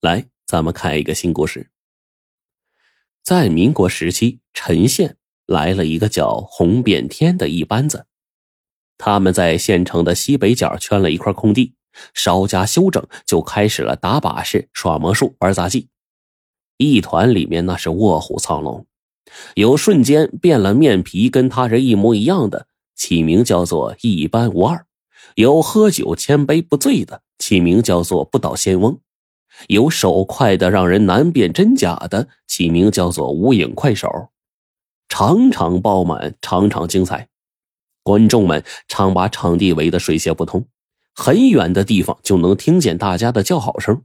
来，咱们看一个新故事。在民国时期，陈县来了一个叫洪变天的一班子，他们在县城的西北角圈了一块空地，稍加修整，就开始了打把式、耍魔术、玩杂技。一团里面那是卧虎藏龙，有瞬间变了面皮跟他人一模一样的，起名叫做一般无二；有喝酒千杯不醉的，起名叫做不倒仙翁。有手快的让人难辨真假的，起名叫做无影快手，场场爆满，场场精彩，观众们常把场地围得水泄不通，很远的地方就能听见大家的叫好声。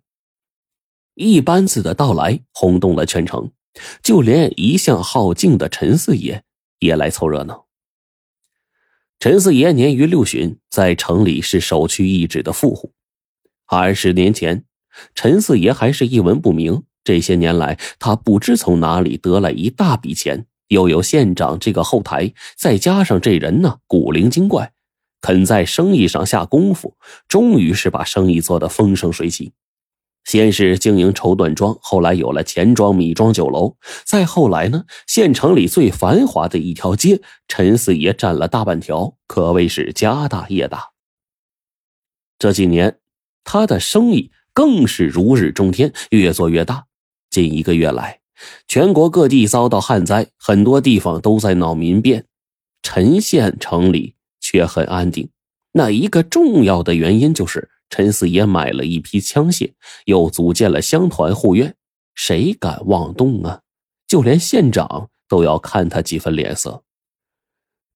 一班子的到来轰动了全城，就连一向好静的陈四爷也来凑热闹。陈四爷年逾六旬，在城里是首屈一指的富户，二十年前。陈四爷还是一文不名，这些年来，他不知从哪里得来一大笔钱，又有县长这个后台，再加上这人呢古灵精怪，肯在生意上下功夫，终于是把生意做得风生水起。先是经营绸缎庄，后来有了钱庄、米庄、酒楼，再后来呢，县城里最繁华的一条街，陈四爷占了大半条，可谓是家大业大。这几年，他的生意。更是如日中天，越做越大。近一个月来，全国各地遭到旱灾，很多地方都在闹民变，陈县城里却很安定。那一个重要的原因就是陈四爷买了一批枪械，又组建了乡团护院。谁敢妄动啊？就连县长都要看他几分脸色。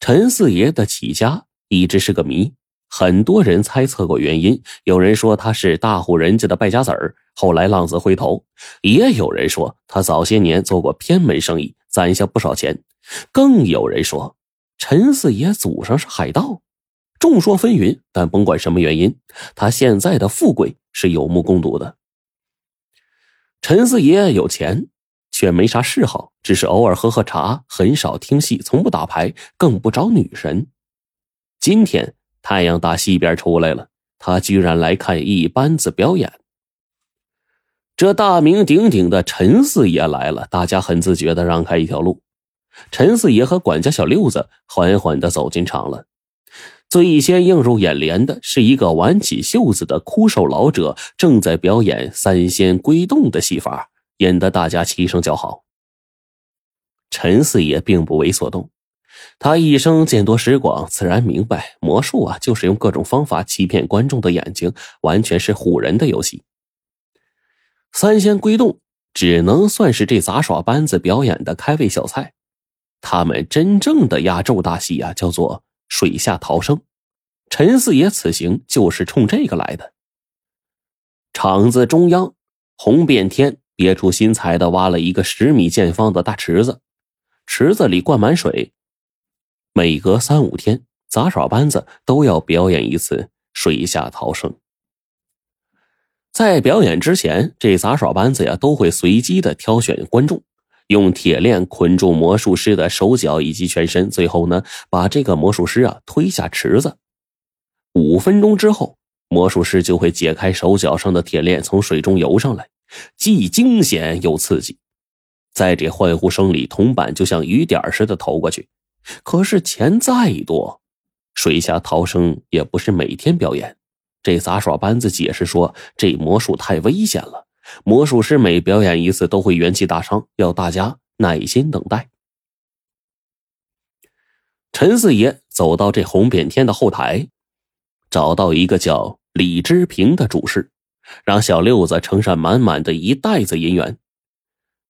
陈四爷的起家一直是个谜。很多人猜测过原因，有人说他是大户人家的败家子儿，后来浪子回头；也有人说他早些年做过偏门生意，攒下不少钱；更有人说陈四爷祖上是海盗。众说纷纭，但甭管什么原因，他现在的富贵是有目共睹的。陈四爷有钱，却没啥嗜好，只是偶尔喝喝茶，很少听戏，从不打牌，更不找女神。今天。太阳打西边出来了，他居然来看一班子表演。这大名鼎鼎的陈四爷来了，大家很自觉的让开一条路。陈四爷和管家小六子缓缓的走进场了。最先映入眼帘的是一个挽起袖子的枯瘦老者，正在表演三仙归洞的戏法，引得大家齐声叫好。陈四爷并不为所动。他一生见多识广，自然明白魔术啊，就是用各种方法欺骗观众的眼睛，完全是唬人的游戏。三仙归洞只能算是这杂耍班子表演的开胃小菜，他们真正的压轴大戏啊，叫做水下逃生。陈四爷此行就是冲这个来的。场子中央，洪变天别出心裁的挖了一个十米见方的大池子，池子里灌满水。每隔三五天，杂耍班子都要表演一次水下逃生。在表演之前，这杂耍班子呀都会随机的挑选观众，用铁链捆住魔术师的手脚以及全身，最后呢把这个魔术师啊推下池子。五分钟之后，魔术师就会解开手脚上的铁链，从水中游上来，既惊险又刺激。在这欢呼声里，铜板就像雨点似的投过去。可是钱再多，水下逃生也不是每天表演。这杂耍班子解释说，这魔术太危险了，魔术师每表演一次都会元气大伤，要大家耐心等待。陈四爷走到这红遍天的后台，找到一个叫李之平的主事，让小六子盛上满满的一袋子银元。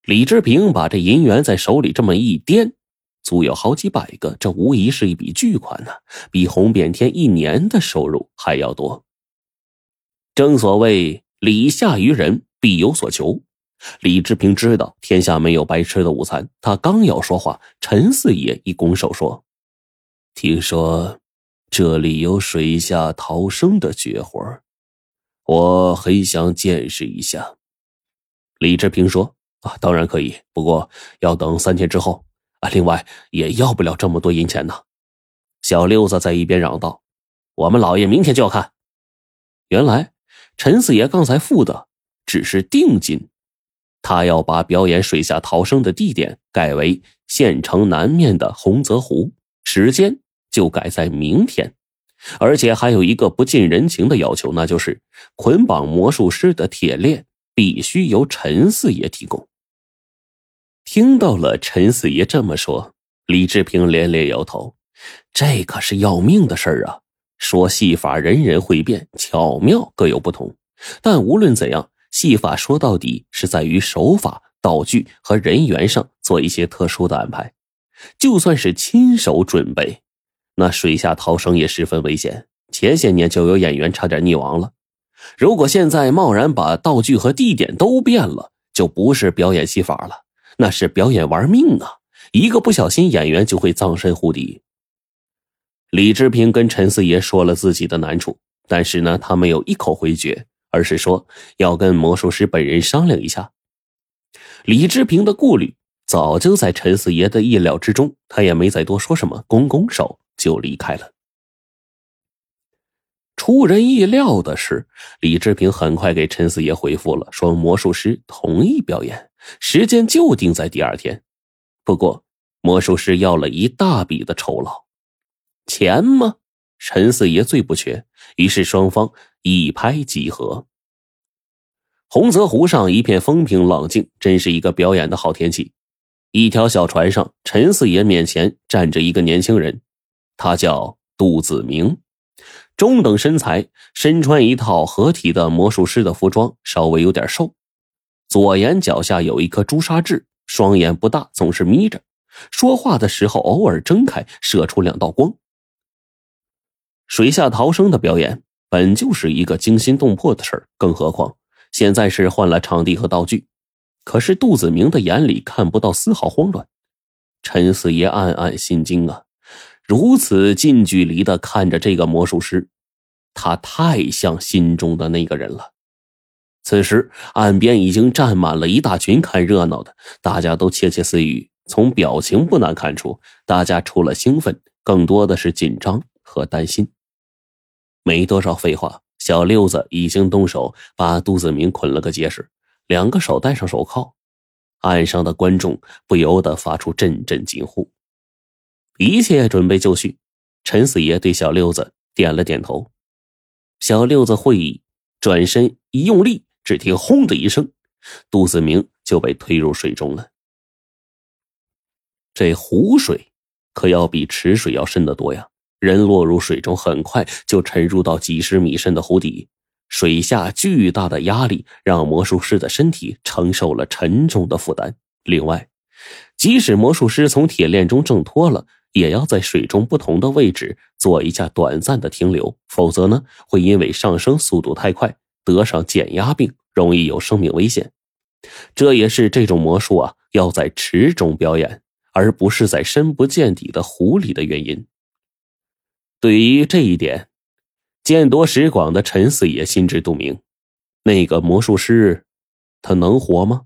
李之平把这银元在手里这么一掂。足有好几百个，这无疑是一笔巨款呢，比洪变天一年的收入还要多。正所谓礼下于人，必有所求。李志平知道天下没有白吃的午餐，他刚要说话，陈四爷一拱手说：“听说这里有水下逃生的绝活，我很想见识一下。”李志平说：“啊，当然可以，不过要等三天之后。”啊，另外也要不了这么多银钱呢。小六子在一边嚷道：“我们老爷明天就要看。”原来陈四爷刚才付的只是定金。他要把表演水下逃生的地点改为县城南面的洪泽湖，时间就改在明天，而且还有一个不近人情的要求，那就是捆绑魔术师的铁链必须由陈四爷提供。听到了陈四爷这么说，李志平连连摇头：“这可是要命的事儿啊！说戏法人人会变，巧妙各有不同，但无论怎样。”戏法说到底是在于手法、道具和人员上做一些特殊的安排。就算是亲手准备，那水下逃生也十分危险。前些年就有演员差点溺亡了。如果现在贸然把道具和地点都变了，就不是表演戏法了，那是表演玩命啊！一个不小心，演员就会葬身湖底。李志平跟陈四爷说了自己的难处，但是呢，他没有一口回绝。而是说要跟魔术师本人商量一下。李志平的顾虑早就在陈四爷的意料之中，他也没再多说什么，拱拱手就离开了。出人意料的是，李志平很快给陈四爷回复了，说魔术师同意表演，时间就定在第二天。不过，魔术师要了一大笔的酬劳，钱吗？陈四爷最不缺，于是双方一拍即合。洪泽湖上一片风平浪静，真是一个表演的好天气。一条小船上，陈四爷面前站着一个年轻人，他叫杜子明，中等身材，身穿一套合体的魔术师的服装，稍微有点瘦，左眼角下有一颗朱砂痣，双眼不大，总是眯着，说话的时候偶尔睁开，射出两道光。水下逃生的表演本就是一个惊心动魄的事儿，更何况现在是换了场地和道具。可是杜子明的眼里看不到丝毫慌乱。陈四爷暗暗心惊啊，如此近距离的看着这个魔术师，他太像心中的那个人了。此时岸边已经站满了一大群看热闹的，大家都窃窃私语。从表情不难看出，大家除了兴奋，更多的是紧张和担心。没多少废话，小六子已经动手把杜子明捆了个结实，两个手戴上手铐。岸上的观众不由得发出阵阵惊呼。一切准备就绪，陈四爷对小六子点了点头。小六子会意，转身一用力，只听“轰”的一声，杜子明就被推入水中了。这湖水可要比池水要深得多呀。人落入水中，很快就沉入到几十米深的湖底。水下巨大的压力让魔术师的身体承受了沉重的负担。另外，即使魔术师从铁链中挣脱了，也要在水中不同的位置做一下短暂的停留，否则呢，会因为上升速度太快，得上减压病，容易有生命危险。这也是这种魔术啊要在池中表演，而不是在深不见底的湖里的原因。对于这一点，见多识广的陈四爷心知肚明。那个魔术师，他能活吗？